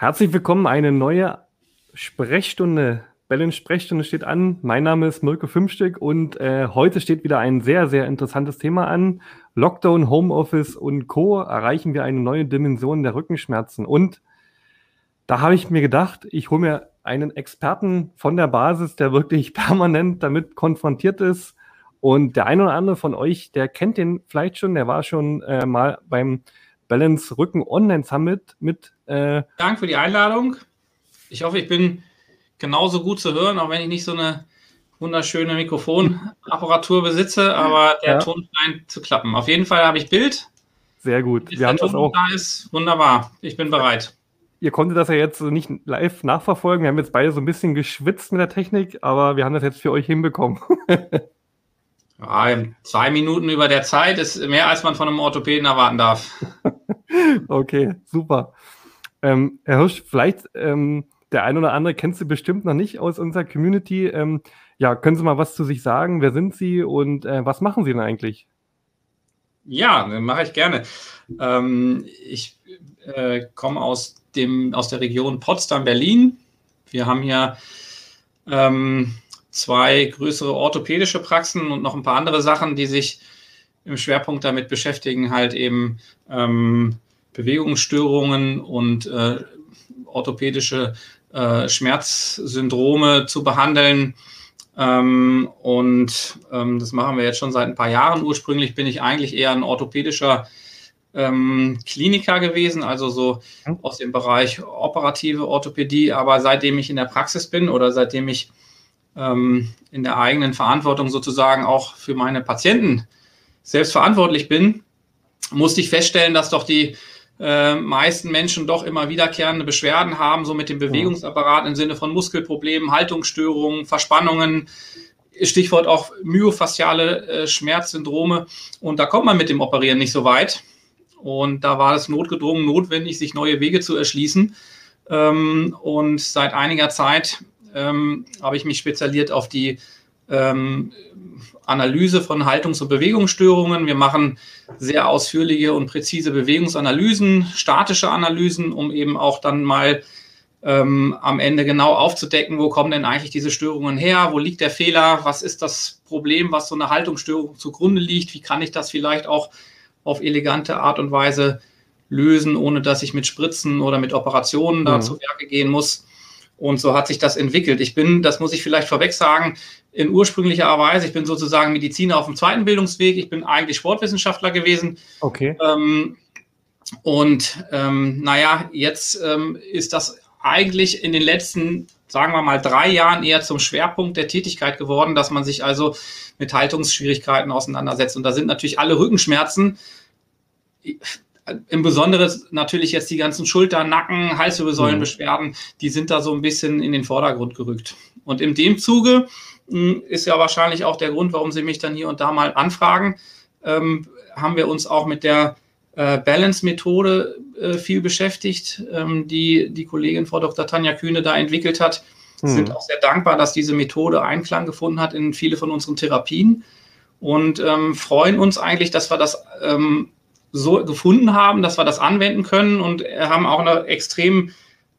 Herzlich willkommen, eine neue Sprechstunde. Balance Sprechstunde steht an. Mein Name ist Mirko Fünfstück und äh, heute steht wieder ein sehr, sehr interessantes Thema an. Lockdown, Homeoffice und Co. erreichen wir eine neue Dimension der Rückenschmerzen. Und da habe ich mir gedacht, ich hole mir einen Experten von der Basis, der wirklich permanent damit konfrontiert ist. Und der eine oder andere von euch, der kennt den vielleicht schon, der war schon äh, mal beim Balance Rücken Online Summit mit. Äh Dank für die Einladung. Ich hoffe, ich bin genauso gut zu hören, auch wenn ich nicht so eine wunderschöne Mikrofonapparatur besitze, aber der ja. Ton scheint zu klappen. Auf jeden Fall habe ich Bild. Sehr gut. Wir haben das auch. Da ist wunderbar. Ich bin bereit. Ihr konntet das ja jetzt nicht live nachverfolgen. Wir haben jetzt beide so ein bisschen geschwitzt mit der Technik, aber wir haben das jetzt für euch hinbekommen. Ja, zwei Minuten über der Zeit ist mehr, als man von einem Orthopäden erwarten darf. okay, super. Ähm, Herr Hirsch, vielleicht ähm, der ein oder andere kennst du bestimmt noch nicht aus unserer Community. Ähm, ja, können Sie mal was zu sich sagen? Wer sind Sie und äh, was machen Sie denn eigentlich? Ja, mache ich gerne. Ähm, ich äh, komme aus, aus der Region Potsdam-Berlin. Wir haben hier ähm, zwei größere orthopädische Praxen und noch ein paar andere Sachen, die sich im Schwerpunkt damit beschäftigen, halt eben ähm, Bewegungsstörungen und äh, orthopädische äh, Schmerzsyndrome zu behandeln. Ähm, und ähm, das machen wir jetzt schon seit ein paar Jahren. Ursprünglich bin ich eigentlich eher ein orthopädischer ähm, Kliniker gewesen, also so hm. aus dem Bereich operative Orthopädie. Aber seitdem ich in der Praxis bin oder seitdem ich ähm, in der eigenen Verantwortung sozusagen auch für meine Patienten selbst verantwortlich bin, musste ich feststellen, dass doch die äh, meisten Menschen doch immer wiederkehrende Beschwerden haben, so mit dem Bewegungsapparat im Sinne von Muskelproblemen, Haltungsstörungen, Verspannungen, Stichwort auch myofasziale äh, Schmerzsyndrome. Und da kommt man mit dem Operieren nicht so weit. Und da war es notgedrungen notwendig, sich neue Wege zu erschließen. Ähm, und seit einiger Zeit ähm, habe ich mich spezialisiert auf die ähm, Analyse von Haltungs- und Bewegungsstörungen. Wir machen sehr ausführliche und präzise Bewegungsanalysen, statische Analysen, um eben auch dann mal ähm, am Ende genau aufzudecken, wo kommen denn eigentlich diese Störungen her, wo liegt der Fehler, was ist das Problem, was so eine Haltungsstörung zugrunde liegt, wie kann ich das vielleicht auch auf elegante Art und Weise lösen, ohne dass ich mit Spritzen oder mit Operationen da mhm. zu Werke gehen muss. Und so hat sich das entwickelt. Ich bin, das muss ich vielleicht vorweg sagen, in ursprünglicher Weise, ich bin sozusagen Mediziner auf dem zweiten Bildungsweg. Ich bin eigentlich Sportwissenschaftler gewesen. Okay. Ähm, und ähm, naja, jetzt ähm, ist das eigentlich in den letzten, sagen wir mal, drei Jahren eher zum Schwerpunkt der Tätigkeit geworden, dass man sich also mit Haltungsschwierigkeiten auseinandersetzt. Und da sind natürlich alle Rückenschmerzen im Besonderen natürlich jetzt die ganzen Schulter-, Nacken-, Halswirbelsäulenbeschwerden, mhm. die sind da so ein bisschen in den Vordergrund gerückt. Und in dem Zuge hm, ist ja wahrscheinlich auch der Grund, warum Sie mich dann hier und da mal anfragen, ähm, haben wir uns auch mit der äh, Balance-Methode äh, viel beschäftigt, ähm, die die Kollegin Frau Dr. Tanja Kühne da entwickelt hat. Mhm. Sind auch sehr dankbar, dass diese Methode Einklang gefunden hat in viele von unseren Therapien und ähm, freuen uns eigentlich, dass wir das ähm, so gefunden haben, dass wir das anwenden können und haben auch eine extrem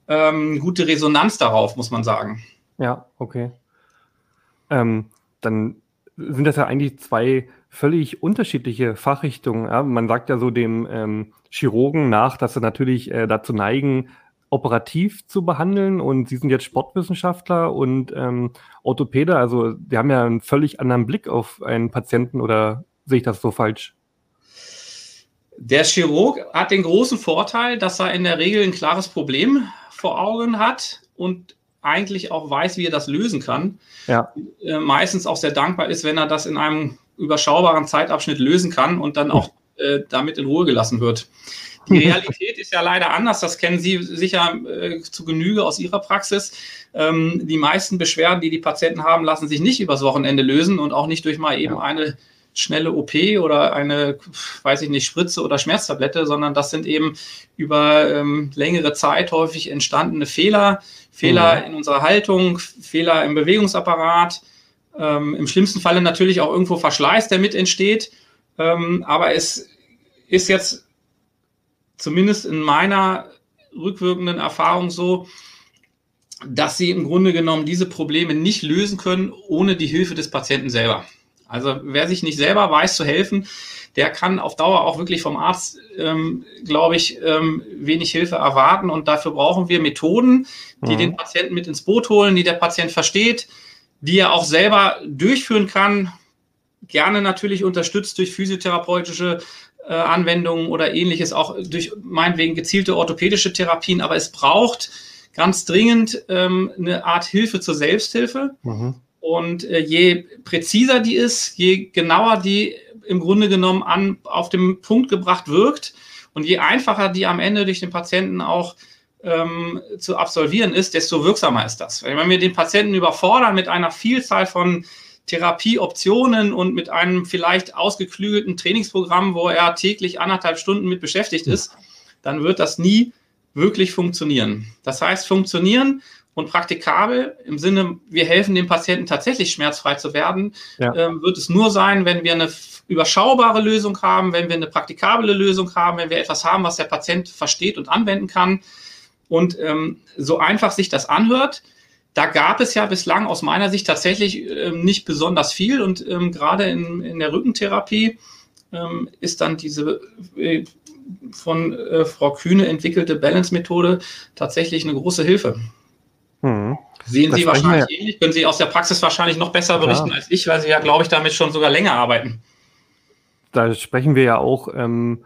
ähm, gute Resonanz darauf, muss man sagen. Ja, okay. Ähm, dann sind das ja eigentlich zwei völlig unterschiedliche Fachrichtungen. Ja? Man sagt ja so dem ähm, Chirurgen nach, dass sie natürlich äh, dazu neigen, operativ zu behandeln und Sie sind jetzt Sportwissenschaftler und ähm, Orthopäde, also die haben ja einen völlig anderen Blick auf einen Patienten oder sehe ich das so falsch? Der Chirurg hat den großen Vorteil, dass er in der Regel ein klares Problem vor Augen hat und eigentlich auch weiß, wie er das lösen kann. Ja. Äh, meistens auch sehr dankbar ist, wenn er das in einem überschaubaren Zeitabschnitt lösen kann und dann auch äh, damit in Ruhe gelassen wird. Die Realität ist ja leider anders, das kennen Sie sicher äh, zu Genüge aus Ihrer Praxis. Ähm, die meisten Beschwerden, die die Patienten haben, lassen sich nicht übers Wochenende lösen und auch nicht durch mal eben ja. eine schnelle OP oder eine, weiß ich nicht, Spritze oder Schmerztablette, sondern das sind eben über ähm, längere Zeit häufig entstandene Fehler, Fehler mhm. in unserer Haltung, Fehler im Bewegungsapparat, ähm, im schlimmsten Falle natürlich auch irgendwo Verschleiß, der mit entsteht. Ähm, aber es ist jetzt zumindest in meiner rückwirkenden Erfahrung so, dass sie im Grunde genommen diese Probleme nicht lösen können ohne die Hilfe des Patienten selber. Also wer sich nicht selber weiß zu helfen, der kann auf Dauer auch wirklich vom Arzt, ähm, glaube ich, ähm, wenig Hilfe erwarten. Und dafür brauchen wir Methoden, die mhm. den Patienten mit ins Boot holen, die der Patient versteht, die er auch selber durchführen kann. Gerne natürlich unterstützt durch physiotherapeutische äh, Anwendungen oder ähnliches, auch durch meinetwegen gezielte orthopädische Therapien. Aber es braucht ganz dringend ähm, eine Art Hilfe zur Selbsthilfe. Mhm. Und äh, je präziser die ist, je genauer die im Grunde genommen an, auf dem Punkt gebracht wirkt und je einfacher die am Ende durch den Patienten auch ähm, zu absolvieren ist, desto wirksamer ist das. Wenn wir den Patienten überfordern mit einer Vielzahl von Therapieoptionen und mit einem vielleicht ausgeklügelten Trainingsprogramm, wo er täglich anderthalb Stunden mit beschäftigt ist, dann wird das nie wirklich funktionieren. Das heißt, funktionieren und praktikabel im Sinne, wir helfen dem Patienten tatsächlich schmerzfrei zu werden, ja. ähm, wird es nur sein, wenn wir eine überschaubare Lösung haben, wenn wir eine praktikable Lösung haben, wenn wir etwas haben, was der Patient versteht und anwenden kann. Und ähm, so einfach sich das anhört, da gab es ja bislang aus meiner Sicht tatsächlich ähm, nicht besonders viel. Und ähm, gerade in, in der Rückentherapie ähm, ist dann diese äh, von äh, Frau Kühne entwickelte Balance-Methode tatsächlich eine große Hilfe. Hm. Sehen das Sie wahrscheinlich ja. ähnlich, können Sie aus der Praxis wahrscheinlich noch besser berichten ja. als ich, weil Sie ja, glaube ich, damit schon sogar länger arbeiten. Da sprechen wir ja auch ähm,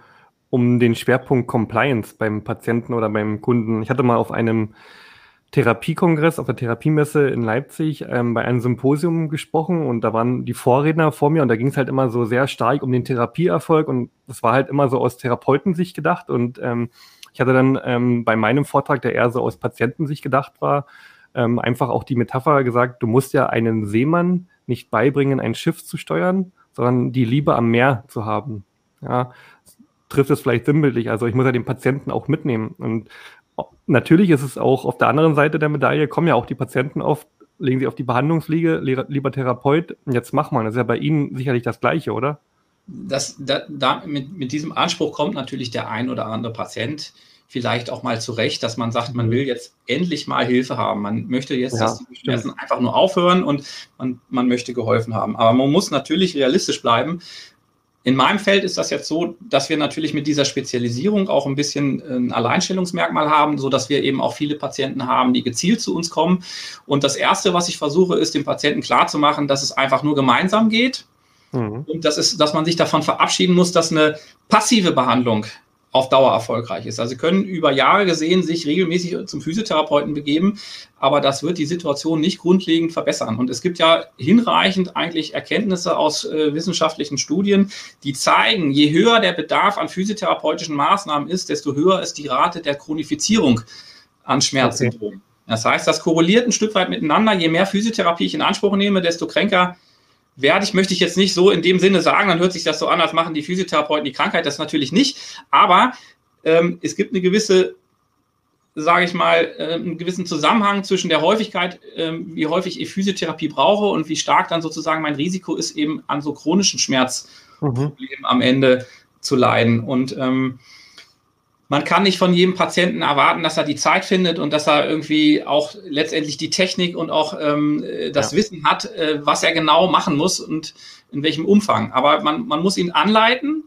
um den Schwerpunkt Compliance beim Patienten oder beim Kunden. Ich hatte mal auf einem Therapiekongress, auf der Therapiemesse in Leipzig ähm, bei einem Symposium gesprochen und da waren die Vorredner vor mir und da ging es halt immer so sehr stark um den Therapieerfolg und das war halt immer so aus Therapeutensicht gedacht und ähm, ich hatte dann ähm, bei meinem Vortrag, der eher so aus Patientensicht gedacht war, ähm, einfach auch die Metapher gesagt, du musst ja einen Seemann nicht beibringen, ein Schiff zu steuern, sondern die Liebe am Meer zu haben. Ja, trifft es vielleicht sinnbildlich. Also ich muss ja den Patienten auch mitnehmen. Und natürlich ist es auch auf der anderen Seite der Medaille, kommen ja auch die Patienten oft, legen sie auf die Behandlungsliege, lieber Therapeut, jetzt mach mal. Das ist ja bei Ihnen sicherlich das Gleiche, oder? Das, da, da, mit, mit diesem Anspruch kommt natürlich der ein oder andere Patient vielleicht auch mal zurecht, dass man sagt, man will jetzt endlich mal Hilfe haben. Man möchte jetzt, ja, dass die Schmerzen einfach nur aufhören und man, man möchte geholfen haben. Aber man muss natürlich realistisch bleiben. In meinem Feld ist das jetzt so, dass wir natürlich mit dieser Spezialisierung auch ein bisschen ein Alleinstellungsmerkmal haben, so dass wir eben auch viele Patienten haben, die gezielt zu uns kommen. Und das erste, was ich versuche, ist dem Patienten klarzumachen, dass es einfach nur gemeinsam geht. Mhm. Und das ist, dass man sich davon verabschieden muss, dass eine passive Behandlung auf Dauer erfolgreich ist. Also Sie können über Jahre gesehen sich regelmäßig zum Physiotherapeuten begeben, aber das wird die Situation nicht grundlegend verbessern. Und es gibt ja hinreichend eigentlich Erkenntnisse aus äh, wissenschaftlichen Studien, die zeigen, je höher der Bedarf an physiotherapeutischen Maßnahmen ist, desto höher ist die Rate der Chronifizierung an Schmerzsyndromen. Okay. Das heißt, das korreliert ein Stück weit miteinander. Je mehr Physiotherapie ich in Anspruch nehme, desto kränker werde ich, möchte ich jetzt nicht so in dem Sinne sagen, dann hört sich das so an, als machen die Physiotherapeuten die Krankheit, das natürlich nicht. Aber ähm, es gibt eine gewisse, sage ich mal, äh, einen gewissen Zusammenhang zwischen der Häufigkeit, äh, wie häufig ich Physiotherapie brauche und wie stark dann sozusagen mein Risiko ist, eben an so chronischen Schmerzproblemen mhm. am Ende zu leiden. Und ähm, man kann nicht von jedem Patienten erwarten, dass er die Zeit findet und dass er irgendwie auch letztendlich die Technik und auch ähm, das ja. Wissen hat, äh, was er genau machen muss und in welchem Umfang. Aber man, man muss ihn anleiten.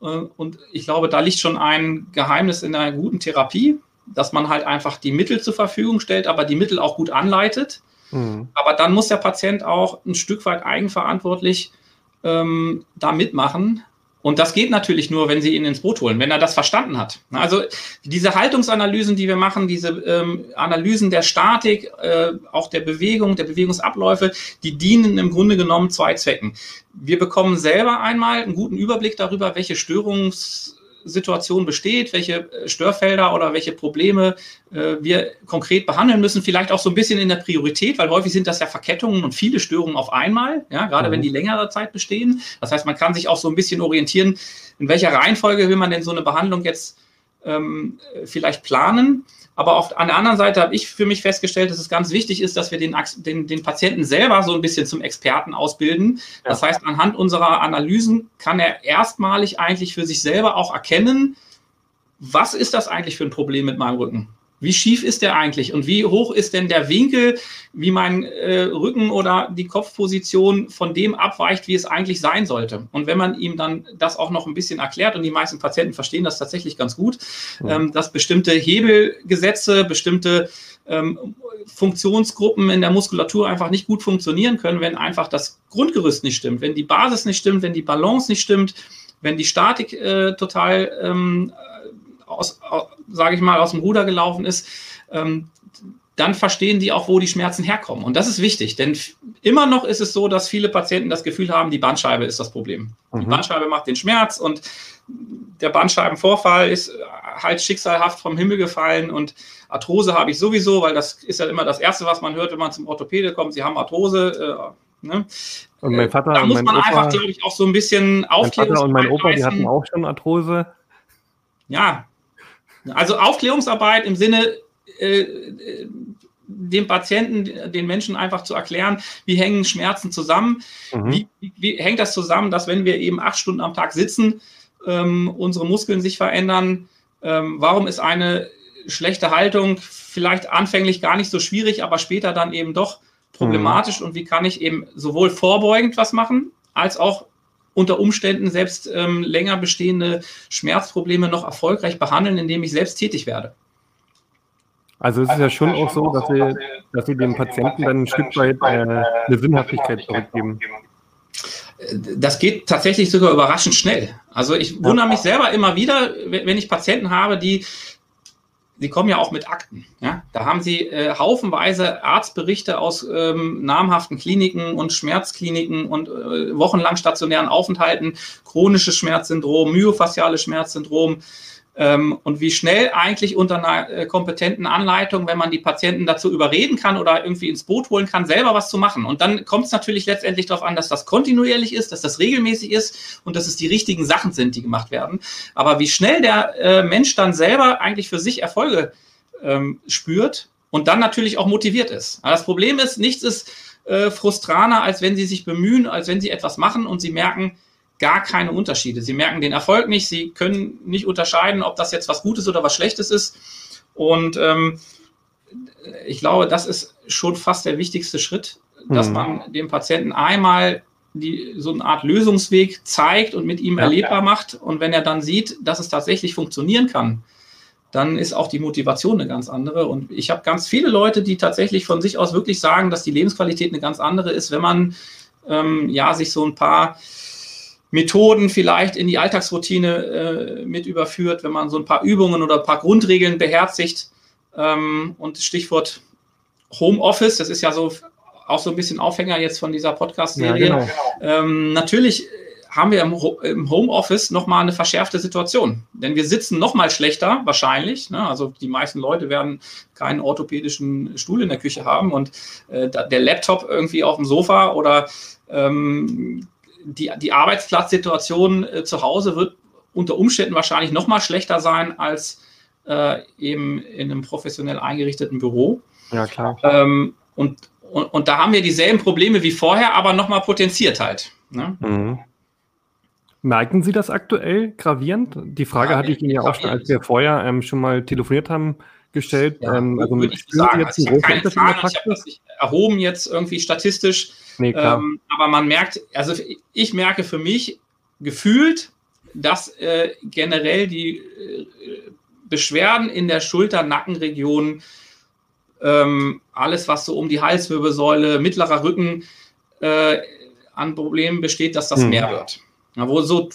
Äh, und ich glaube, da liegt schon ein Geheimnis in einer guten Therapie, dass man halt einfach die Mittel zur Verfügung stellt, aber die Mittel auch gut anleitet. Mhm. Aber dann muss der Patient auch ein Stück weit eigenverantwortlich ähm, da mitmachen und das geht natürlich nur, wenn Sie ihn ins Boot holen, wenn er das verstanden hat. Also diese Haltungsanalysen, die wir machen, diese ähm, Analysen der Statik, äh, auch der Bewegung, der Bewegungsabläufe, die dienen im Grunde genommen zwei Zwecken. Wir bekommen selber einmal einen guten Überblick darüber, welche Störungs Situation besteht, welche äh, Störfelder oder welche Probleme äh, wir konkret behandeln müssen. Vielleicht auch so ein bisschen in der Priorität, weil häufig sind das ja Verkettungen und viele Störungen auf einmal, ja, gerade mhm. wenn die längere Zeit bestehen. Das heißt, man kann sich auch so ein bisschen orientieren, in welcher Reihenfolge will man denn so eine Behandlung jetzt ähm, vielleicht planen. Aber auf, an der anderen Seite habe ich für mich festgestellt, dass es ganz wichtig ist, dass wir den, den, den Patienten selber so ein bisschen zum Experten ausbilden. Ja. Das heißt, anhand unserer Analysen kann er erstmalig eigentlich für sich selber auch erkennen, was ist das eigentlich für ein Problem mit meinem Rücken? Wie schief ist der eigentlich und wie hoch ist denn der Winkel, wie mein äh, Rücken oder die Kopfposition von dem abweicht, wie es eigentlich sein sollte? Und wenn man ihm dann das auch noch ein bisschen erklärt und die meisten Patienten verstehen das tatsächlich ganz gut, ja. ähm, dass bestimmte Hebelgesetze, bestimmte ähm, Funktionsgruppen in der Muskulatur einfach nicht gut funktionieren können, wenn einfach das Grundgerüst nicht stimmt, wenn die Basis nicht stimmt, wenn die Balance nicht stimmt, wenn die Statik äh, total ähm, aus, sage ich mal, aus dem Ruder gelaufen ist, ähm, dann verstehen die auch, wo die Schmerzen herkommen. Und das ist wichtig, denn immer noch ist es so, dass viele Patienten das Gefühl haben, die Bandscheibe ist das Problem. Mhm. Die Bandscheibe macht den Schmerz und der Bandscheibenvorfall ist halt schicksalhaft vom Himmel gefallen und Arthrose habe ich sowieso, weil das ist ja immer das Erste, was man hört, wenn man zum Orthopäde kommt. Sie haben Arthrose. Äh, ne? Und mein Vater da muss man Opa, einfach, glaube ich, auch so ein bisschen aufklären. Mein Vater und mein Opa, die hatten auch schon Arthrose. Ja, also Aufklärungsarbeit im Sinne, äh, dem Patienten, den Menschen einfach zu erklären, wie hängen Schmerzen zusammen, mhm. wie, wie, wie, hängt das zusammen, dass wenn wir eben acht Stunden am Tag sitzen, ähm, unsere Muskeln sich verändern, ähm, warum ist eine schlechte Haltung vielleicht anfänglich gar nicht so schwierig, aber später dann eben doch problematisch mhm. und wie kann ich eben sowohl vorbeugend was machen, als auch unter Umständen selbst ähm, länger bestehende Schmerzprobleme noch erfolgreich behandeln, indem ich selbst tätig werde. Also es ist ja schon auch so, dass Sie, dass Sie dem Patienten dann ein Stück weit äh, eine Sinnhaftigkeit zurückgeben. Das geht tatsächlich sogar überraschend schnell. Also ich wundere mich selber immer wieder, wenn ich Patienten habe, die Sie kommen ja auch mit Akten. Ja? Da haben Sie äh, haufenweise Arztberichte aus ähm, namhaften Kliniken und Schmerzkliniken und äh, wochenlang stationären Aufenthalten, chronisches Schmerzsyndrom, myofasziales Schmerzsyndrom, ähm, und wie schnell eigentlich unter einer äh, kompetenten Anleitung, wenn man die Patienten dazu überreden kann oder irgendwie ins Boot holen kann, selber was zu machen. Und dann kommt es natürlich letztendlich darauf an, dass das kontinuierlich ist, dass das regelmäßig ist und dass es die richtigen Sachen sind, die gemacht werden. Aber wie schnell der äh, Mensch dann selber eigentlich für sich Erfolge ähm, spürt und dann natürlich auch motiviert ist. Aber das Problem ist, nichts ist äh, frustraner, als wenn sie sich bemühen, als wenn sie etwas machen und sie merken, gar keine Unterschiede. Sie merken den Erfolg nicht, sie können nicht unterscheiden, ob das jetzt was Gutes oder was Schlechtes ist. Und ähm, ich glaube, das ist schon fast der wichtigste Schritt, dass mhm. man dem Patienten einmal die, so eine Art Lösungsweg zeigt und mit ihm ja, erlebbar ja. macht. Und wenn er dann sieht, dass es tatsächlich funktionieren kann, dann ist auch die Motivation eine ganz andere. Und ich habe ganz viele Leute, die tatsächlich von sich aus wirklich sagen, dass die Lebensqualität eine ganz andere ist, wenn man ähm, ja sich so ein paar Methoden vielleicht in die Alltagsroutine äh, mit überführt, wenn man so ein paar Übungen oder ein paar Grundregeln beherzigt. Ähm, und Stichwort Homeoffice, das ist ja so auch so ein bisschen Aufhänger jetzt von dieser Podcast-Serie. Ja, genau. ähm, natürlich haben wir im, im Homeoffice nochmal eine verschärfte Situation. Denn wir sitzen nochmal schlechter, wahrscheinlich. Ne? Also die meisten Leute werden keinen orthopädischen Stuhl in der Küche haben und äh, der Laptop irgendwie auf dem Sofa oder ähm, die, die Arbeitsplatzsituation äh, zu Hause wird unter Umständen wahrscheinlich noch mal schlechter sein als äh, eben in einem professionell eingerichteten Büro. Ja, klar. Ähm, und, und, und, da haben wir dieselben Probleme wie vorher, aber noch mal potenziert halt. Ne? Mhm. Merken Sie das aktuell gravierend? Die Frage ja, hatte ich Ihnen ja auch schon, als wir vorher ähm, schon mal telefoniert haben, gestellt. Ja, ähm, also würde ich sagen, jetzt also ich habe keine Zahlen, ich habe das nicht erhoben jetzt irgendwie statistisch. Nee, ähm, aber man merkt, also ich merke für mich gefühlt, dass äh, generell die äh, Beschwerden in der Schulter-Nackenregion, ähm, alles was so um die Halswirbelsäule, mittlerer Rücken äh, an Problemen besteht, dass das hm. mehr wird. Ja, wo so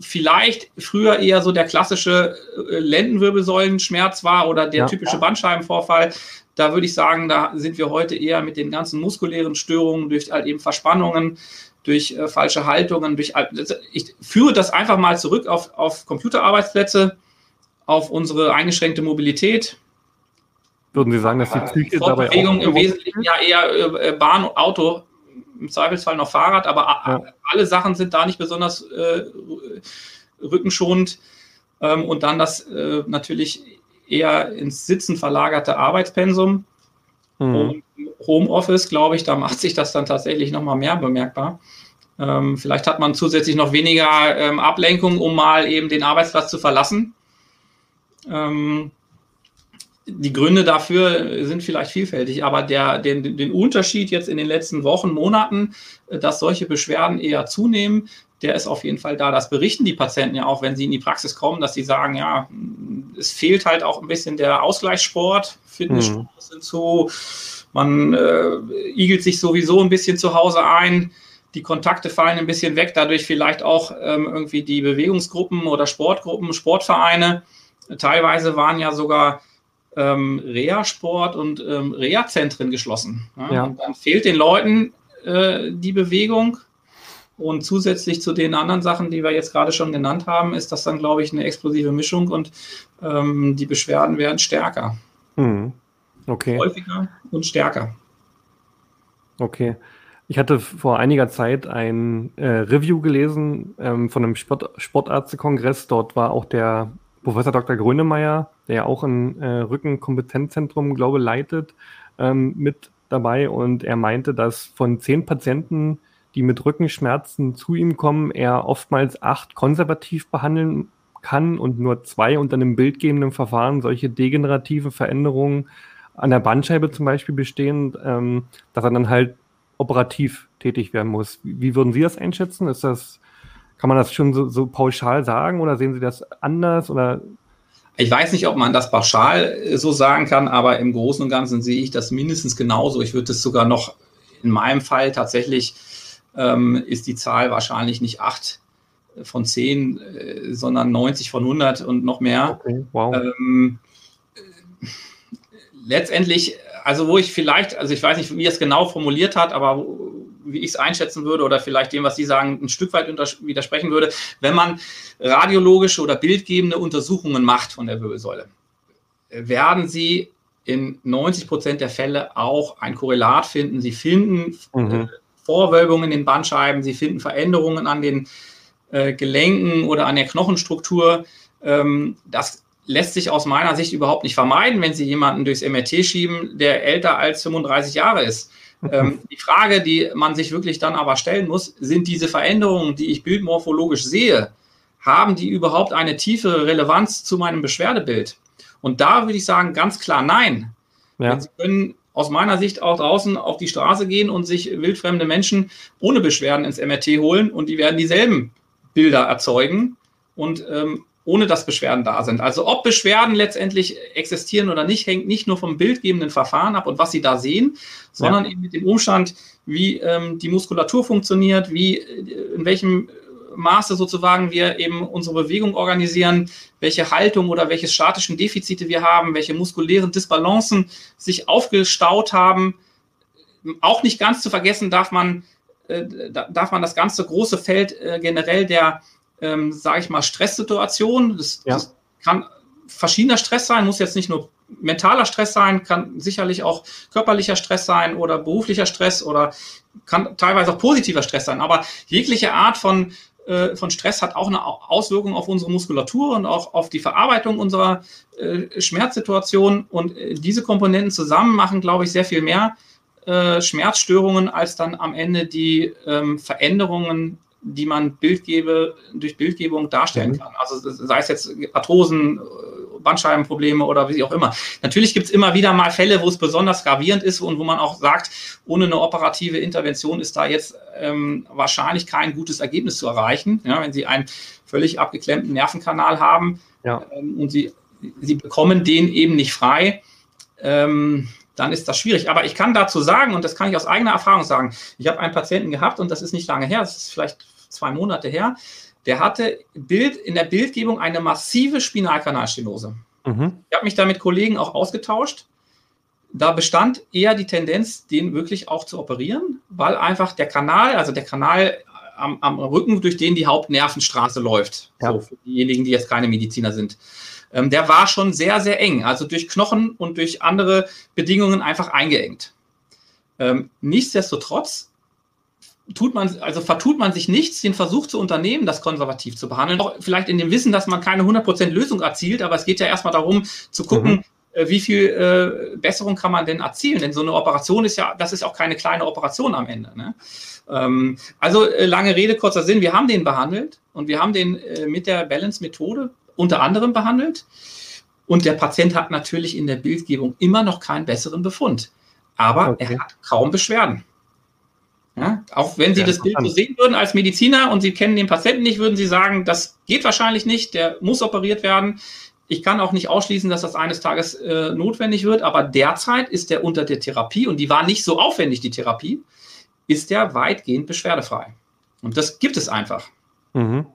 vielleicht früher eher so der klassische äh, Lendenwirbelsäulenschmerz war oder der ja. typische Bandscheibenvorfall. Da würde ich sagen, da sind wir heute eher mit den ganzen muskulären Störungen durch halt eben Verspannungen, durch äh, falsche Haltungen, durch ich führe das einfach mal zurück auf, auf Computerarbeitsplätze, auf unsere eingeschränkte Mobilität. Würden Sie sagen, dass die Psyche dabei auch im Wesentlichen ja eher äh, Bahn, Auto im Zweifelsfall noch Fahrrad, aber ja. alle Sachen sind da nicht besonders äh, rückenschonend. Ähm, und dann das äh, natürlich eher ins Sitzen verlagerte Arbeitspensum. Mhm. Und Homeoffice, glaube ich, da macht sich das dann tatsächlich nochmal mehr bemerkbar. Ähm, vielleicht hat man zusätzlich noch weniger ähm, Ablenkung, um mal eben den Arbeitsplatz zu verlassen. Ähm, die Gründe dafür sind vielleicht vielfältig, aber der, den, den Unterschied jetzt in den letzten Wochen, Monaten, äh, dass solche Beschwerden eher zunehmen, der ist auf jeden Fall da. Das berichten die Patienten ja auch, wenn sie in die Praxis kommen, dass sie sagen, ja, es fehlt halt auch ein bisschen der Ausgleichssport, Fitnesssport mhm. sind so, man äh, igelt sich sowieso ein bisschen zu Hause ein, die Kontakte fallen ein bisschen weg, dadurch vielleicht auch ähm, irgendwie die Bewegungsgruppen oder Sportgruppen, Sportvereine. Teilweise waren ja sogar ähm, Reha-Sport und ähm, Reha-Zentren geschlossen. Ja? Ja. Und dann fehlt den Leuten äh, die Bewegung. Und zusätzlich zu den anderen Sachen, die wir jetzt gerade schon genannt haben, ist das dann, glaube ich, eine explosive Mischung und ähm, die Beschwerden werden stärker. Hm. Okay. Häufiger und stärker. Okay. Ich hatte vor einiger Zeit ein äh, Review gelesen ähm, von einem Sport Sportarztekongress. Dort war auch der Professor Dr. Grönemeyer, der ja auch ein äh, Rückenkompetenzzentrum, glaube ich, leitet, ähm, mit dabei. Und er meinte, dass von zehn Patienten, die mit Rückenschmerzen zu ihm kommen, er oftmals acht konservativ behandeln kann und nur zwei unter einem bildgebenden Verfahren solche degenerative Veränderungen an der Bandscheibe zum Beispiel bestehen, ähm, dass er dann halt operativ tätig werden muss. Wie würden Sie das einschätzen? Ist das kann man das schon so, so pauschal sagen oder sehen Sie das anders oder ich weiß nicht, ob man das pauschal äh, so sagen kann, aber im Großen und Ganzen sehe ich das mindestens genauso. Ich würde es sogar noch in meinem Fall tatsächlich ähm, ist die Zahl wahrscheinlich nicht acht von zehn, äh, sondern 90 von 100 und noch mehr. Okay, wow. Ähm, äh, letztendlich, also wo ich vielleicht, also ich weiß nicht, wie er es genau formuliert hat, aber wie ich es einschätzen würde oder vielleicht dem, was Sie sagen, ein Stück weit widersprechen würde, wenn man radiologische oder bildgebende Untersuchungen macht von der Wirbelsäule, werden Sie in 90 Prozent der Fälle auch ein Korrelat finden. Sie finden mhm. Vorwölbungen in den Bandscheiben, Sie finden Veränderungen an den äh, Gelenken oder an der Knochenstruktur. Ähm, das lässt sich aus meiner Sicht überhaupt nicht vermeiden, wenn Sie jemanden durchs MRT schieben, der älter als 35 Jahre ist. Ähm, die Frage, die man sich wirklich dann aber stellen muss, sind diese Veränderungen, die ich bildmorphologisch sehe, haben die überhaupt eine tiefere Relevanz zu meinem Beschwerdebild? Und da würde ich sagen, ganz klar nein. Ja. Sie können aus meiner Sicht auch draußen auf die Straße gehen und sich wildfremde Menschen ohne Beschwerden ins MRT holen und die werden dieselben Bilder erzeugen. Und ähm, ohne dass Beschwerden da sind. Also ob Beschwerden letztendlich existieren oder nicht, hängt nicht nur vom bildgebenden Verfahren ab und was Sie da sehen, sondern ja. eben mit dem Umstand, wie ähm, die Muskulatur funktioniert, wie äh, in welchem Maße sozusagen wir eben unsere Bewegung organisieren, welche Haltung oder welche statischen Defizite wir haben, welche muskulären Disbalancen sich aufgestaut haben. Auch nicht ganz zu vergessen darf man, äh, darf man das ganze große Feld äh, generell der ähm, sage ich mal, Stresssituation. Das, ja. das kann verschiedener Stress sein, muss jetzt nicht nur mentaler Stress sein, kann sicherlich auch körperlicher Stress sein oder beruflicher Stress oder kann teilweise auch positiver Stress sein. Aber jegliche Art von, äh, von Stress hat auch eine Auswirkung auf unsere Muskulatur und auch auf die Verarbeitung unserer äh, Schmerzsituation. Und äh, diese Komponenten zusammen machen, glaube ich, sehr viel mehr Schmerzstörungen als dann am Ende die ähm, Veränderungen die man Bildgebe, durch Bildgebung darstellen mhm. kann. Also sei es jetzt Arthrosen, Bandscheibenprobleme oder wie auch immer. Natürlich gibt es immer wieder mal Fälle, wo es besonders gravierend ist und wo man auch sagt, ohne eine operative Intervention ist da jetzt ähm, wahrscheinlich kein gutes Ergebnis zu erreichen. Ja, wenn Sie einen völlig abgeklemmten Nervenkanal haben ja. ähm, und Sie, Sie bekommen den eben nicht frei, ähm, dann ist das schwierig. Aber ich kann dazu sagen, und das kann ich aus eigener Erfahrung sagen, ich habe einen Patienten gehabt und das ist nicht lange her, das ist vielleicht zwei Monate her, der hatte Bild, in der Bildgebung eine massive Spinalkanalstenose. Mhm. Ich habe mich da mit Kollegen auch ausgetauscht. Da bestand eher die Tendenz, den wirklich auch zu operieren, weil einfach der Kanal, also der Kanal am, am Rücken, durch den die Hauptnervenstraße läuft, ja. so für diejenigen, die jetzt keine Mediziner sind, ähm, der war schon sehr, sehr eng, also durch Knochen und durch andere Bedingungen einfach eingeengt. Ähm, nichtsdestotrotz tut man, also vertut man sich nichts, den Versuch zu unternehmen, das konservativ zu behandeln. Auch vielleicht in dem Wissen, dass man keine 100% Lösung erzielt, aber es geht ja erstmal darum zu gucken, mhm. Äh, wie viel äh, Besserung kann man denn erzielen? Denn so eine Operation ist ja, das ist auch keine kleine Operation am Ende. Ne? Ähm, also äh, lange Rede, kurzer Sinn, wir haben den behandelt und wir haben den äh, mit der Balance-Methode unter anderem behandelt. Und der Patient hat natürlich in der Bildgebung immer noch keinen besseren Befund. Aber okay. er hat kaum Beschwerden. Ja, auch wenn Sie das Bild so sehen würden als Mediziner und Sie kennen den Patienten nicht, würden Sie sagen, das geht wahrscheinlich nicht, der muss operiert werden. Ich kann auch nicht ausschließen, dass das eines Tages äh, notwendig wird, aber derzeit ist der unter der Therapie, und die war nicht so aufwendig, die Therapie, ist der weitgehend beschwerdefrei. Und das gibt es einfach. Mhm.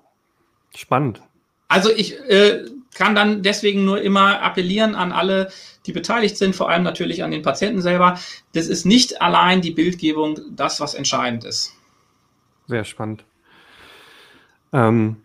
Spannend. Also ich äh, kann dann deswegen nur immer appellieren an alle, die beteiligt sind, vor allem natürlich an den Patienten selber. Das ist nicht allein die Bildgebung das, was entscheidend ist. Sehr spannend. Ähm,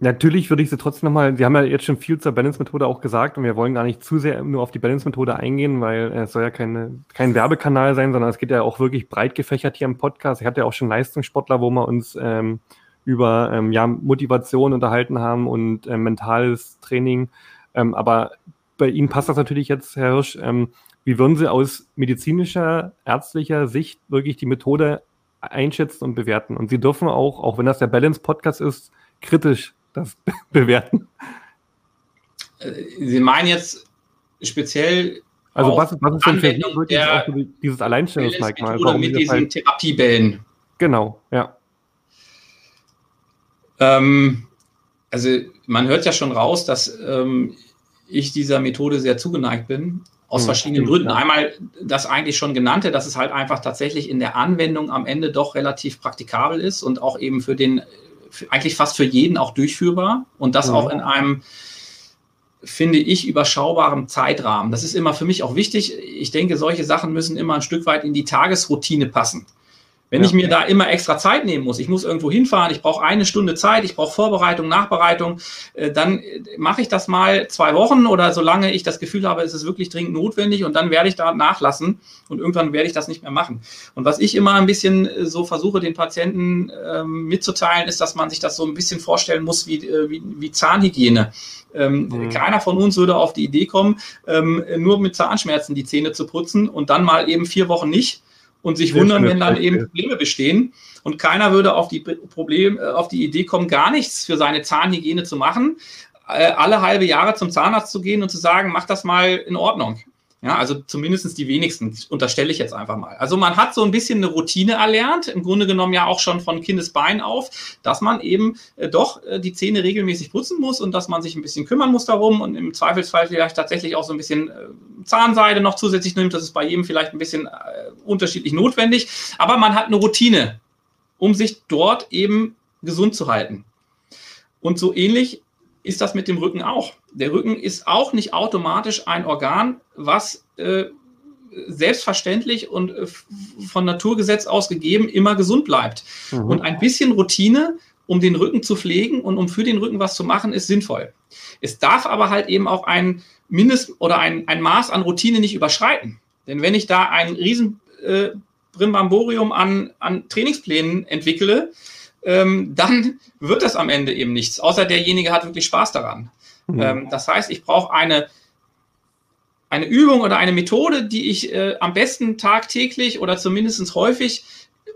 natürlich würde ich sie trotzdem nochmal, Sie haben ja jetzt schon viel zur Balance-Methode auch gesagt und wir wollen gar nicht zu sehr nur auf die Balance-Methode eingehen, weil es soll ja keine, kein Werbekanal sein, sondern es geht ja auch wirklich breit gefächert hier im Podcast. Ich hatte ja auch schon Leistungssportler, wo wir uns ähm, über ähm, ja, Motivation unterhalten haben und äh, mentales Training. Ähm, aber bei Ihnen passt das natürlich jetzt, Herr Hirsch. Ähm, wie würden Sie aus medizinischer, ärztlicher Sicht wirklich die Methode einschätzen und bewerten? Und Sie dürfen auch, auch wenn das der Balance-Podcast ist, kritisch das bewerten. Äh, Sie meinen jetzt speziell. Also, was, was ist denn für Sie wirklich dieses Alleinstellungsmerkmal? Warum mit diesen halt... Therapiebällen. Genau, ja. Ähm, also, man hört ja schon raus, dass ähm, ich dieser Methode sehr zugeneigt bin. Aus hm, verschiedenen Gründen. Einmal das eigentlich schon genannte, dass es halt einfach tatsächlich in der Anwendung am Ende doch relativ praktikabel ist und auch eben für den, für eigentlich fast für jeden auch durchführbar und das mhm. auch in einem, finde ich, überschaubaren Zeitrahmen. Das ist immer für mich auch wichtig. Ich denke, solche Sachen müssen immer ein Stück weit in die Tagesroutine passen. Wenn ja. ich mir da immer extra Zeit nehmen muss, ich muss irgendwo hinfahren, ich brauche eine Stunde Zeit, ich brauche Vorbereitung, Nachbereitung, äh, dann äh, mache ich das mal zwei Wochen oder solange ich das Gefühl habe, es ist wirklich dringend notwendig und dann werde ich da nachlassen und irgendwann werde ich das nicht mehr machen. Und was ich immer ein bisschen äh, so versuche, den Patienten ähm, mitzuteilen, ist, dass man sich das so ein bisschen vorstellen muss wie, wie, wie Zahnhygiene. Ähm, mhm. Keiner von uns würde auf die Idee kommen, ähm, nur mit Zahnschmerzen die Zähne zu putzen und dann mal eben vier Wochen nicht und sich wundern, wenn dann eben Probleme bestehen. Und keiner würde auf die, Problem, äh, auf die Idee kommen, gar nichts für seine Zahnhygiene zu machen, äh, alle halbe Jahre zum Zahnarzt zu gehen und zu sagen, mach das mal in Ordnung. Ja, also zumindest die wenigsten, unterstelle ich jetzt einfach mal. Also man hat so ein bisschen eine Routine erlernt, im Grunde genommen ja auch schon von Kindesbein auf, dass man eben äh, doch äh, die Zähne regelmäßig putzen muss und dass man sich ein bisschen kümmern muss darum und im Zweifelsfall vielleicht tatsächlich auch so ein bisschen äh, Zahnseide noch zusätzlich nimmt. Das ist bei jedem vielleicht ein bisschen äh, unterschiedlich notwendig. Aber man hat eine Routine, um sich dort eben gesund zu halten. Und so ähnlich ist das mit dem Rücken auch. Der Rücken ist auch nicht automatisch ein Organ, was äh, selbstverständlich und äh, von Naturgesetz aus gegeben immer gesund bleibt. Mhm. Und ein bisschen Routine, um den Rücken zu pflegen und um für den Rücken was zu machen, ist sinnvoll. Es darf aber halt eben auch ein Mindest- oder ein, ein Maß an Routine nicht überschreiten. Denn wenn ich da ein riesen äh, Brimbamborium an, an Trainingsplänen entwickle, ähm, dann wird das am Ende eben nichts, außer derjenige hat wirklich Spaß daran. Mhm. Ähm, das heißt, ich brauche eine, eine Übung oder eine Methode, die ich äh, am besten tagtäglich oder zumindest häufig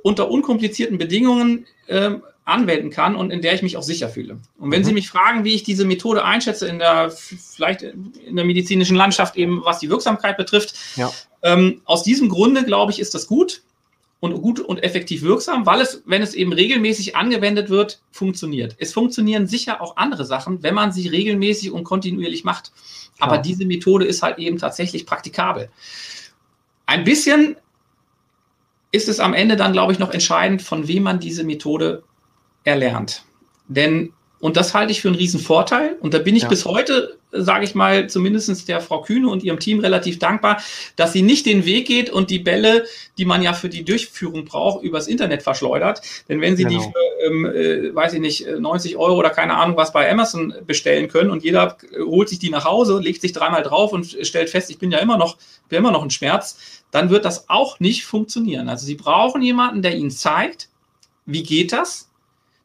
unter unkomplizierten Bedingungen äh, anwenden kann und in der ich mich auch sicher fühle. Und wenn mhm. Sie mich fragen, wie ich diese Methode einschätze in der vielleicht in der medizinischen Landschaft eben, was die Wirksamkeit betrifft, ja. ähm, aus diesem Grunde glaube ich, ist das gut und gut und effektiv wirksam, weil es, wenn es eben regelmäßig angewendet wird, funktioniert. Es funktionieren sicher auch andere Sachen, wenn man sie regelmäßig und kontinuierlich macht. Aber ja. diese Methode ist halt eben tatsächlich praktikabel. Ein bisschen ist es am Ende dann, glaube ich, noch entscheidend, von wem man diese Methode erlernt. Denn und das halte ich für einen riesen Vorteil. Und da bin ich ja. bis heute, sage ich mal, zumindest der Frau Kühne und ihrem Team relativ dankbar, dass sie nicht den Weg geht und die Bälle, die man ja für die Durchführung braucht, übers Internet verschleudert. Denn wenn sie genau. die für, ähm, äh, weiß ich nicht, 90 Euro oder keine Ahnung was bei Amazon bestellen können und jeder holt sich die nach Hause, legt sich dreimal drauf und stellt fest, ich bin ja immer noch, bin immer noch ein Schmerz, dann wird das auch nicht funktionieren. Also sie brauchen jemanden, der ihnen zeigt, wie geht das?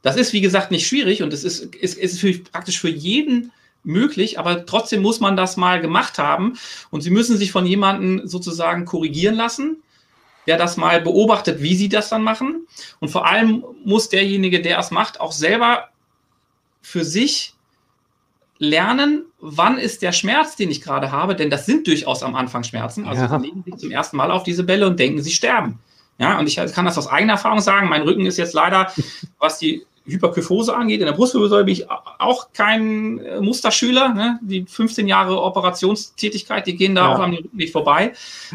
Das ist, wie gesagt, nicht schwierig und es ist, ist, ist für, praktisch für jeden möglich, aber trotzdem muss man das mal gemacht haben und Sie müssen sich von jemandem sozusagen korrigieren lassen, der das mal beobachtet, wie Sie das dann machen. Und vor allem muss derjenige, der es macht, auch selber für sich lernen, wann ist der Schmerz, den ich gerade habe, denn das sind durchaus am Anfang Schmerzen. Also ja. sie legen sich zum ersten Mal auf diese Bälle und denken, sie sterben. Ja, und ich kann das aus eigener Erfahrung sagen. Mein Rücken ist jetzt leider, was die Hyperkyphose angeht, in der Brustwirbelsäule bin ich auch kein äh, Musterschüler. Ne? Die 15 Jahre Operationstätigkeit, die gehen da ja. auch am Rücken nicht vorbei.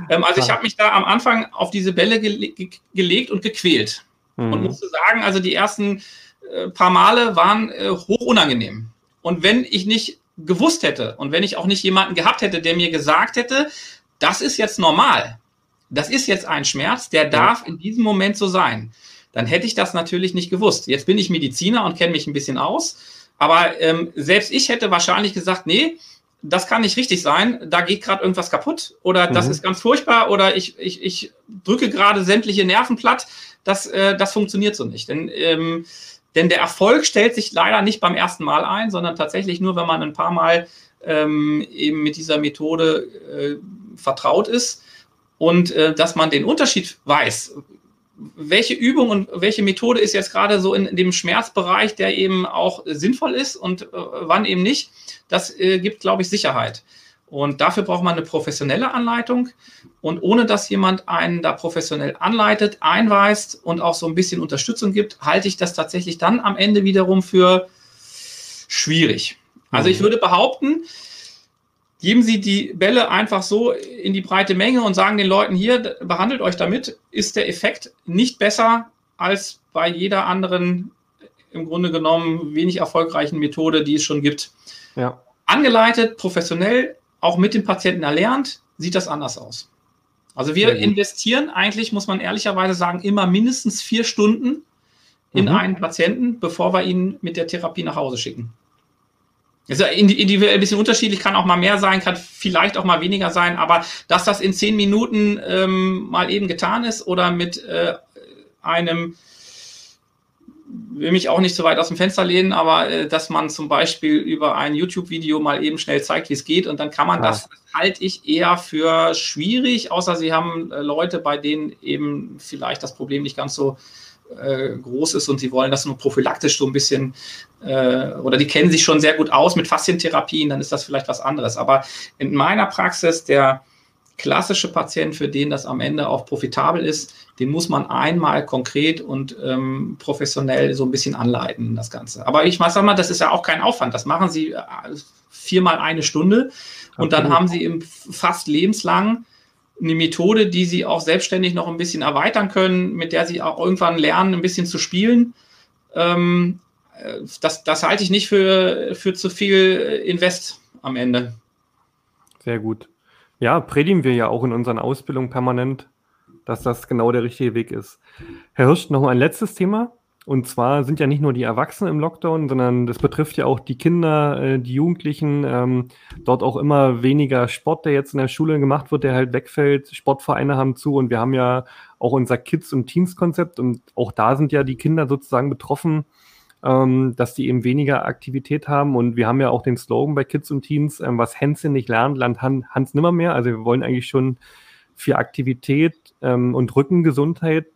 Ähm, also ich habe mich da am Anfang auf diese Bälle gele ge gelegt und gequält. Mhm. Und musste sagen, also die ersten äh, paar Male waren äh, hoch unangenehm. Und wenn ich nicht gewusst hätte und wenn ich auch nicht jemanden gehabt hätte, der mir gesagt hätte, das ist jetzt normal, das ist jetzt ein Schmerz, der darf in diesem Moment so sein dann hätte ich das natürlich nicht gewusst. Jetzt bin ich Mediziner und kenne mich ein bisschen aus, aber ähm, selbst ich hätte wahrscheinlich gesagt, nee, das kann nicht richtig sein, da geht gerade irgendwas kaputt oder mhm. das ist ganz furchtbar oder ich, ich, ich drücke gerade sämtliche Nerven platt. Das, äh, das funktioniert so nicht. Denn, ähm, denn der Erfolg stellt sich leider nicht beim ersten Mal ein, sondern tatsächlich nur, wenn man ein paar Mal ähm, eben mit dieser Methode äh, vertraut ist und äh, dass man den Unterschied weiß welche Übung und welche Methode ist jetzt gerade so in, dem Schmerzbereich, der eben auch sinnvoll ist und äh, wann eben nicht, das äh, gibt, glaube ich, Sicherheit. Und dafür braucht man eine professionelle Anleitung. Und ohne dass jemand einen da professionell anleitet, einweist und auch so ein bisschen Unterstützung gibt, halte ich das tatsächlich dann am Ende wiederum für schwierig. Also ich mhm. würde behaupten, geben Sie die Bälle einfach so in die breite Menge und sagen den Leuten hier, behandelt euch damit, ist der Effekt nicht besser als bei jeder anderen, im Grunde genommen wenig erfolgreichen Methode, die es schon gibt. Ja. Angeleitet, professionell, auch mit dem Patienten erlernt, sieht das anders aus. Also wir investieren eigentlich, muss man ehrlicherweise sagen, immer mindestens vier Stunden in mhm. einen Patienten, bevor wir ihn mit der Therapie nach Hause schicken. Ist ja individuell ein bisschen unterschiedlich, kann auch mal mehr sein, kann vielleicht auch mal weniger sein, aber dass das in zehn Minuten ähm, mal eben getan ist oder mit äh, einem, will mich auch nicht so weit aus dem Fenster lehnen, aber äh, dass man zum Beispiel über ein YouTube-Video mal eben schnell zeigt, wie es geht und dann kann man ja. das, halte ich eher für schwierig, außer sie haben äh, Leute, bei denen eben vielleicht das Problem nicht ganz so äh, groß ist und sie wollen das nur prophylaktisch so ein bisschen äh, oder die kennen sich schon sehr gut aus mit Faszientherapien, dann ist das vielleicht was anderes. Aber in meiner Praxis, der klassische Patient, für den das am Ende auch profitabel ist, den muss man einmal konkret und ähm, professionell so ein bisschen anleiten, das Ganze. Aber ich sag mal, das ist ja auch kein Aufwand. Das machen Sie äh, viermal eine Stunde und dann haben Sie im fast lebenslang eine Methode, die sie auch selbstständig noch ein bisschen erweitern können, mit der sie auch irgendwann lernen, ein bisschen zu spielen. Ähm, äh, das, das halte ich nicht für, für zu viel Invest am Ende. Sehr gut. Ja, predigen wir ja auch in unseren Ausbildungen permanent, dass das genau der richtige Weg ist. Herr Hirsch, noch ein letztes Thema. Und zwar sind ja nicht nur die Erwachsenen im Lockdown, sondern das betrifft ja auch die Kinder, äh, die Jugendlichen. Ähm, dort auch immer weniger Sport, der jetzt in der Schule gemacht wird, der halt wegfällt. Sportvereine haben zu und wir haben ja auch unser Kids- und Teens-Konzept und auch da sind ja die Kinder sozusagen betroffen, ähm, dass die eben weniger Aktivität haben. Und wir haben ja auch den Slogan bei Kids und Teens, ähm, was Hänschen nicht lernt, lernt Hans nimmer mehr. Also wir wollen eigentlich schon für Aktivität ähm, und Rückengesundheit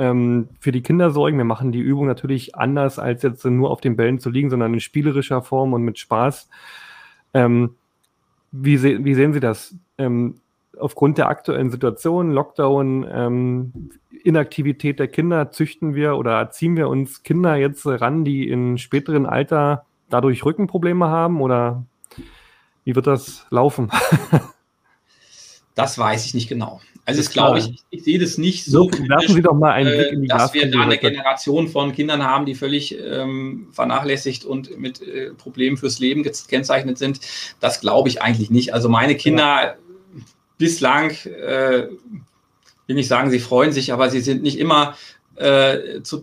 ähm, für die Kinder sorgen. Wir machen die Übung natürlich anders, als jetzt nur auf den Bällen zu liegen, sondern in spielerischer Form und mit Spaß. Ähm, wie, se wie, sehen Sie das? Ähm, aufgrund der aktuellen Situation, Lockdown, ähm, Inaktivität der Kinder, züchten wir oder erziehen wir uns Kinder jetzt ran, die in späteren Alter dadurch Rückenprobleme haben oder wie wird das laufen? das weiß ich nicht genau. Also das glaube ich, ich sehe das nicht so, so Sie doch mal einen Blick in die dass wir da eine Generation von Kindern haben, die völlig ähm, vernachlässigt und mit äh, Problemen fürs Leben gekennzeichnet sind. Das glaube ich eigentlich nicht. Also meine Kinder ja. bislang, äh, will nicht sagen, sie freuen sich, aber sie sind nicht immer äh, zu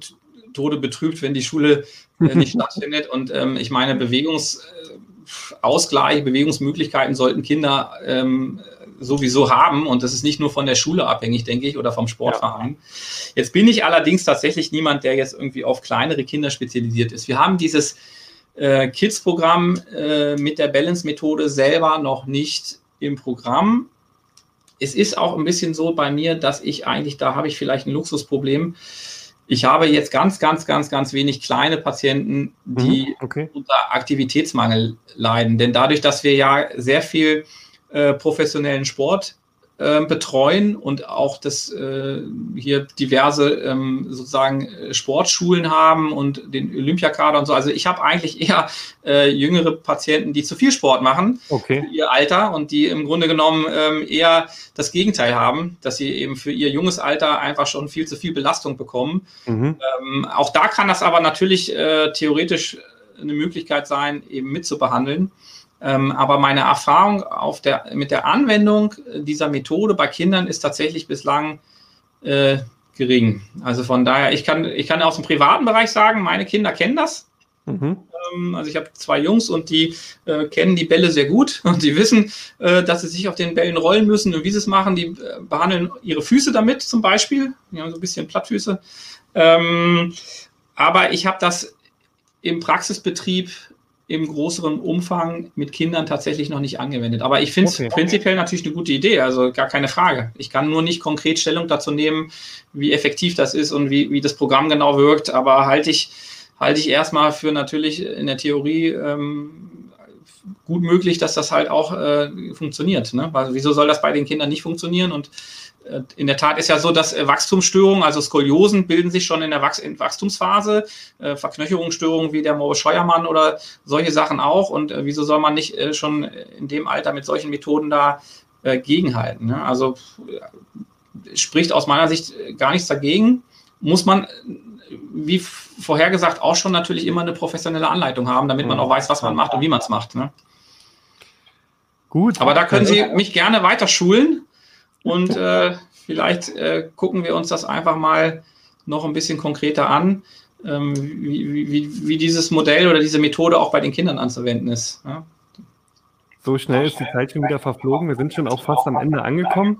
Tode betrübt, wenn die Schule äh, nicht stattfindet. Und ähm, ich meine, Bewegungsausgleich, Bewegungsmöglichkeiten sollten Kinder ähm, sowieso haben und das ist nicht nur von der Schule abhängig, denke ich, oder vom Sportverein. Ja. Jetzt bin ich allerdings tatsächlich niemand, der jetzt irgendwie auf kleinere Kinder spezialisiert ist. Wir haben dieses äh, Kids-Programm äh, mit der Balance-Methode selber noch nicht im Programm. Es ist auch ein bisschen so bei mir, dass ich eigentlich, da habe ich vielleicht ein Luxusproblem. Ich habe jetzt ganz, ganz, ganz, ganz wenig kleine Patienten, die mhm, okay. unter Aktivitätsmangel leiden. Denn dadurch, dass wir ja sehr viel äh, professionellen Sport äh, betreuen und auch das äh, hier diverse ähm, sozusagen äh, Sportschulen haben und den Olympiakader und so. Also ich habe eigentlich eher äh, jüngere Patienten, die zu viel Sport machen okay. für ihr Alter und die im Grunde genommen ähm, eher das Gegenteil haben, dass sie eben für ihr junges Alter einfach schon viel zu viel Belastung bekommen. Mhm. Ähm, auch da kann das aber natürlich äh, theoretisch eine Möglichkeit sein, eben mitzubehandeln. Ähm, aber meine Erfahrung auf der, mit der Anwendung dieser Methode bei Kindern ist tatsächlich bislang äh, gering. Also von daher, ich kann, ich kann aus dem privaten Bereich sagen, meine Kinder kennen das. Mhm. Ähm, also ich habe zwei Jungs und die äh, kennen die Bälle sehr gut und die wissen, äh, dass sie sich auf den Bällen rollen müssen und wie sie es machen. Die äh, behandeln ihre Füße damit zum Beispiel. Die haben so ein bisschen Plattfüße. Ähm, aber ich habe das im Praxisbetrieb im größeren Umfang mit Kindern tatsächlich noch nicht angewendet. Aber ich finde es okay. prinzipiell natürlich eine gute Idee, also gar keine Frage. Ich kann nur nicht konkret Stellung dazu nehmen, wie effektiv das ist und wie, wie das Programm genau wirkt, aber halte ich, halte ich erstmal für natürlich in der Theorie ähm, gut möglich, dass das halt auch äh, funktioniert. Ne? Weil wieso soll das bei den Kindern nicht funktionieren? Und in der Tat ist ja so, dass äh, Wachstumsstörungen, also Skoliosen, bilden sich schon in der Wachs in Wachstumsphase, äh, Verknöcherungsstörungen wie der Moore-Scheuermann oder solche Sachen auch. Und äh, wieso soll man nicht äh, schon in dem Alter mit solchen Methoden da äh, gegenhalten? Ne? Also spricht aus meiner Sicht gar nichts dagegen. Muss man, wie vorhergesagt, auch schon natürlich immer eine professionelle Anleitung haben, damit man mhm. auch weiß, was man macht und wie man es macht. Ne? Gut. Aber da können Sie mich gerne weiter schulen. Und äh, vielleicht äh, gucken wir uns das einfach mal noch ein bisschen konkreter an, ähm, wie, wie, wie, dieses Modell oder diese Methode auch bei den Kindern anzuwenden ist. Ja? So schnell ist die Zeit schon wieder verflogen. Wir sind schon auch fast am Ende angekommen.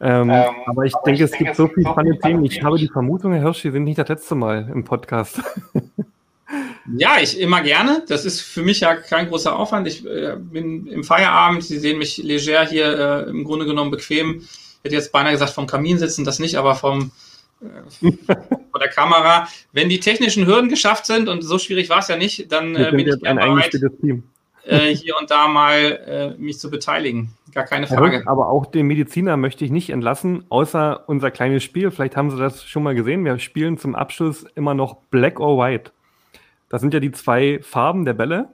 Ähm, ähm, aber ich denke, es gibt so viele spannende Themen. Ich habe die Vermutung, Herr Hirsch, Sie sind nicht das letzte Mal im Podcast. Ja, ich immer gerne. Das ist für mich ja kein großer Aufwand. Ich äh, bin im Feierabend. Sie sehen mich leger hier äh, im Grunde genommen bequem. Ich hätte jetzt beinahe gesagt vom Kamin sitzen, das nicht, aber vom äh, vor der Kamera. Wenn die technischen Hürden geschafft sind und so schwierig war es ja nicht, dann äh, bin ich gerne bereit, äh, hier und da mal äh, mich zu beteiligen. Gar keine Frage. Aber auch den Mediziner möchte ich nicht entlassen, außer unser kleines Spiel. Vielleicht haben Sie das schon mal gesehen. Wir spielen zum Abschluss immer noch Black or White. Das sind ja die zwei Farben der Bälle.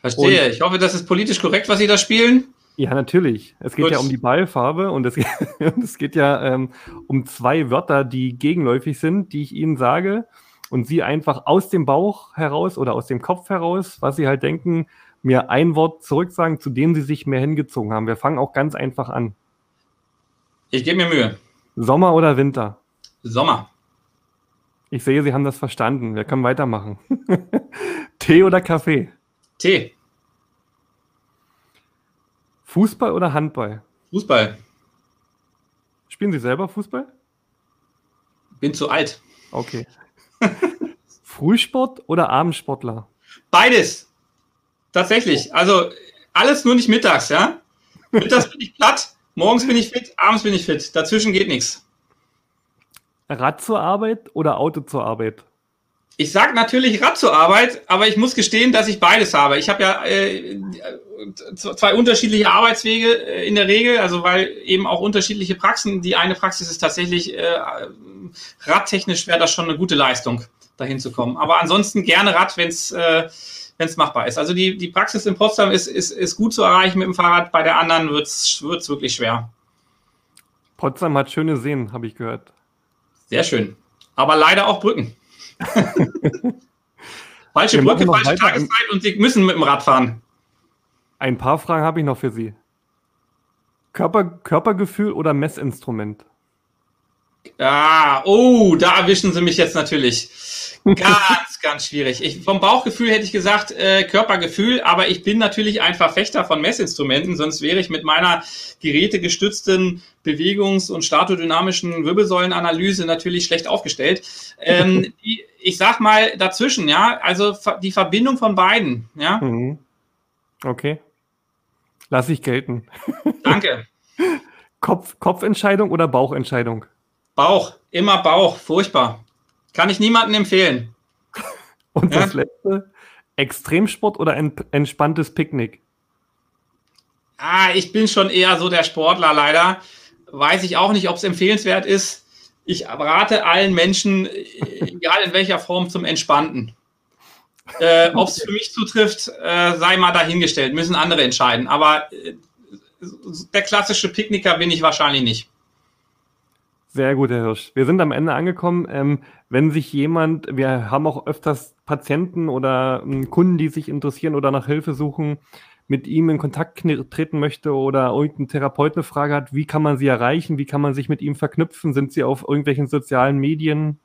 Verstehe. Und ich hoffe, das ist politisch korrekt, was Sie da spielen. Ja, natürlich. Es geht Gut. ja um die Ballfarbe und es, es geht ja ähm, um zwei Wörter, die gegenläufig sind, die ich Ihnen sage und Sie einfach aus dem Bauch heraus oder aus dem Kopf heraus, was Sie halt denken, mir ein Wort zurücksagen, zu dem Sie sich mehr hingezogen haben. Wir fangen auch ganz einfach an. Ich gebe mir Mühe. Sommer oder Winter? Sommer. Ich sehe, Sie haben das verstanden. Wir können weitermachen. Tee oder Kaffee? Tee. Fußball oder Handball? Fußball. Spielen Sie selber Fußball? Bin zu alt. Okay. Frühsport oder Abendsportler? Beides. Tatsächlich. Also alles nur nicht mittags, ja? Mittags bin ich platt, morgens bin ich fit, abends bin ich fit. Dazwischen geht nichts. Rad zur Arbeit oder Auto zur Arbeit? Ich sage natürlich Rad zur Arbeit, aber ich muss gestehen, dass ich beides habe. Ich habe ja äh, zwei unterschiedliche Arbeitswege äh, in der Regel, also weil eben auch unterschiedliche Praxen. Die eine Praxis ist tatsächlich äh, radtechnisch wäre das schon eine gute Leistung, dahin zu kommen. Aber ansonsten gerne Rad, wenn es äh, machbar ist. Also die, die Praxis in Potsdam ist, ist, ist gut zu erreichen mit dem Fahrrad, bei der anderen wird es wirklich schwer. Potsdam hat schöne Seen, habe ich gehört. Sehr schön. Aber leider auch Brücken. falsche Wir Brücke, falsche Tageszeit und Sie müssen mit dem Rad fahren. Ein paar Fragen habe ich noch für Sie. Körper, Körpergefühl oder Messinstrument? Ah, oh, da erwischen Sie mich jetzt natürlich. Ganz, ganz schwierig. Ich, vom Bauchgefühl hätte ich gesagt äh, Körpergefühl, aber ich bin natürlich ein Verfechter von Messinstrumenten, sonst wäre ich mit meiner gerätegestützten Bewegungs- und statodynamischen Wirbelsäulenanalyse natürlich schlecht aufgestellt. Ähm, ich sag mal dazwischen, ja, also die Verbindung von beiden, ja. Mhm. Okay. Lass ich gelten. Danke. Kopf, Kopfentscheidung oder Bauchentscheidung? Bauch, immer Bauch, furchtbar. Kann ich niemandem empfehlen. Und das letzte, Extremsport oder ein entspanntes Picknick? Ah, ich bin schon eher so der Sportler leider. Weiß ich auch nicht, ob es empfehlenswert ist. Ich rate allen Menschen, egal in welcher Form, zum Entspannten. Äh, ob es für mich zutrifft, äh, sei mal dahingestellt. Müssen andere entscheiden. Aber äh, der klassische Picknicker bin ich wahrscheinlich nicht. Sehr gut, Herr Hirsch. Wir sind am Ende angekommen. Ähm, wenn sich jemand, wir haben auch öfters Patienten oder ähm, Kunden, die sich interessieren oder nach Hilfe suchen, mit ihm in Kontakt treten möchte oder irgendein Therapeut eine Frage hat, wie kann man sie erreichen? Wie kann man sich mit ihm verknüpfen? Sind sie auf irgendwelchen sozialen Medien?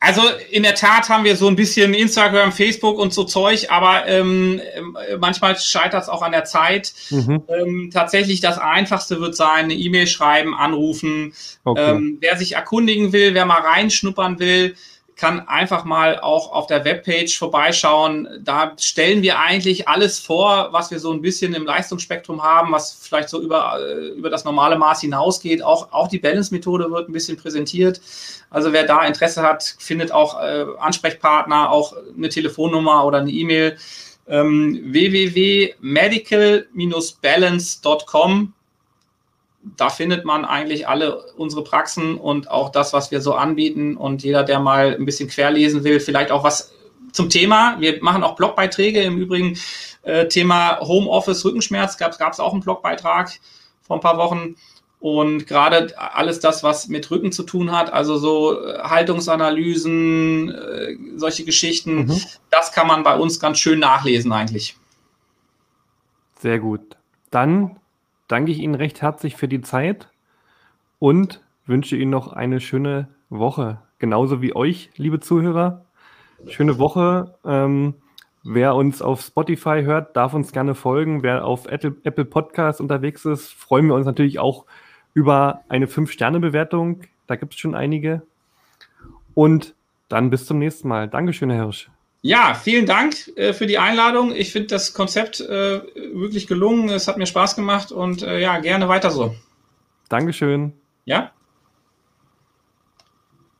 Also in der Tat haben wir so ein bisschen Instagram, Facebook und so Zeug, aber ähm, äh, manchmal scheitert es auch an der Zeit. Mhm. Ähm, tatsächlich das Einfachste wird sein, eine E-Mail schreiben, anrufen. Okay. Ähm, wer sich erkundigen will, wer mal reinschnuppern will, kann einfach mal auch auf der Webpage vorbeischauen. Da stellen wir eigentlich alles vor, was wir so ein bisschen im Leistungsspektrum haben, was vielleicht so über, äh, über das normale Maß hinausgeht. Auch, auch die Balance-Methode wird ein bisschen präsentiert. Also wer da Interesse hat, findet auch äh, Ansprechpartner, auch eine Telefonnummer oder eine E-Mail. Ähm, www.medical-balance.com da findet man eigentlich alle unsere Praxen und auch das, was wir so anbieten. Und jeder, der mal ein bisschen querlesen will, vielleicht auch was zum Thema. Wir machen auch Blogbeiträge. Im Übrigen äh, Thema Homeoffice, Rückenschmerz gab es auch einen Blogbeitrag vor ein paar Wochen. Und gerade alles das, was mit Rücken zu tun hat, also so äh, Haltungsanalysen, äh, solche Geschichten, mhm. das kann man bei uns ganz schön nachlesen eigentlich. Sehr gut. Dann danke ich Ihnen recht herzlich für die Zeit und wünsche Ihnen noch eine schöne Woche. Genauso wie euch, liebe Zuhörer. Schöne Woche. Ähm, wer uns auf Spotify hört, darf uns gerne folgen. Wer auf Apple, Podcast unterwegs ist, freuen wir uns natürlich auch über eine 5-Sterne-Bewertung. Da gibt es schon einige. Und dann bis zum nächsten Mal. Dankeschön, Herr Hirsch. Ja, vielen Dank äh, für die Einladung. Ich finde das Konzept äh, wirklich gelungen. Es hat mir Spaß gemacht und äh, ja, gerne weiter so. Dankeschön. Ja.